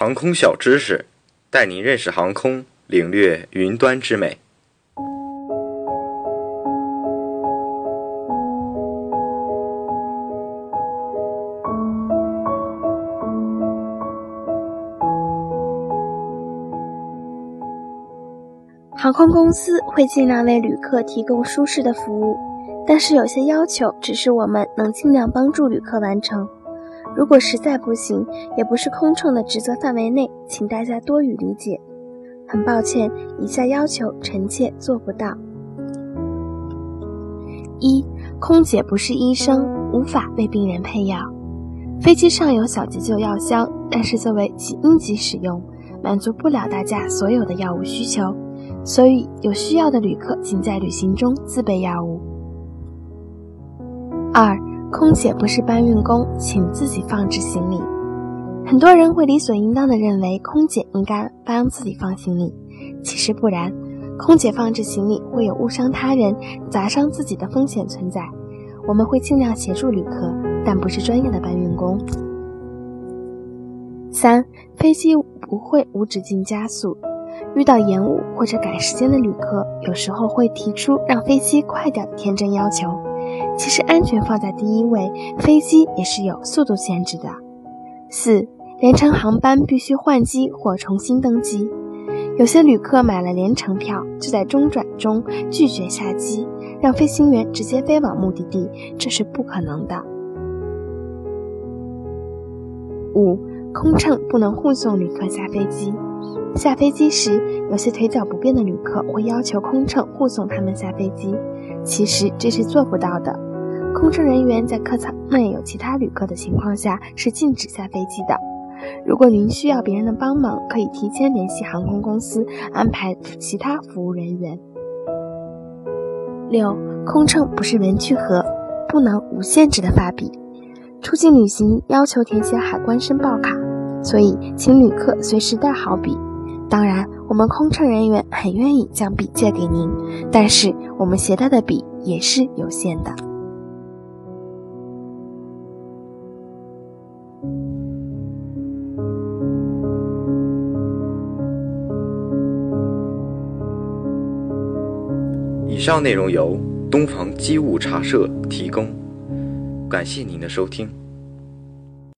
航空小知识，带您认识航空，领略云端之美。航空公司会尽量为旅客提供舒适的服务，但是有些要求只是我们能尽量帮助旅客完成。如果实在不行，也不是空乘的职责范围内，请大家多予理解。很抱歉，以下要求臣妾做不到：一、空姐不是医生，无法为病人配药。飞机上有小急救药箱，但是作为应急使用，满足不了大家所有的药物需求。所以，有需要的旅客请在旅行中自备药物。二，空姐不是搬运工，请自己放置行李。很多人会理所应当的认为空姐应该帮自己放行李，其实不然。空姐放置行李会有误伤他人、砸伤自己的风险存在。我们会尽量协助旅客，但不是专业的搬运工。三，飞机不会无止境加速。遇到延误或者赶时间的旅客，有时候会提出让飞机快点的天真要求。其实安全放在第一位，飞机也是有速度限制的。四，联程航班必须换机或重新登机。有些旅客买了联程票，就在中转中拒绝下机，让飞行员直接飞往目的地，这是不可能的。五，空乘不能护送旅客下飞机。下飞机时，有些腿脚不便的旅客会要求空乘护送他们下飞机，其实这是做不到的。空乘人员在客舱内有其他旅客的情况下是禁止下飞机的。如果您需要别人的帮忙，可以提前联系航空公司安排其他服务人员。六，空乘不是文具盒，不能无限制的发笔。出境旅行要求填写海关申报卡，所以请旅客随时带好笔。当然，我们空乘人员很愿意将笔借给您，但是我们携带的笔也是有限的。以上内容由东方机务茶社提供，感谢您的收听。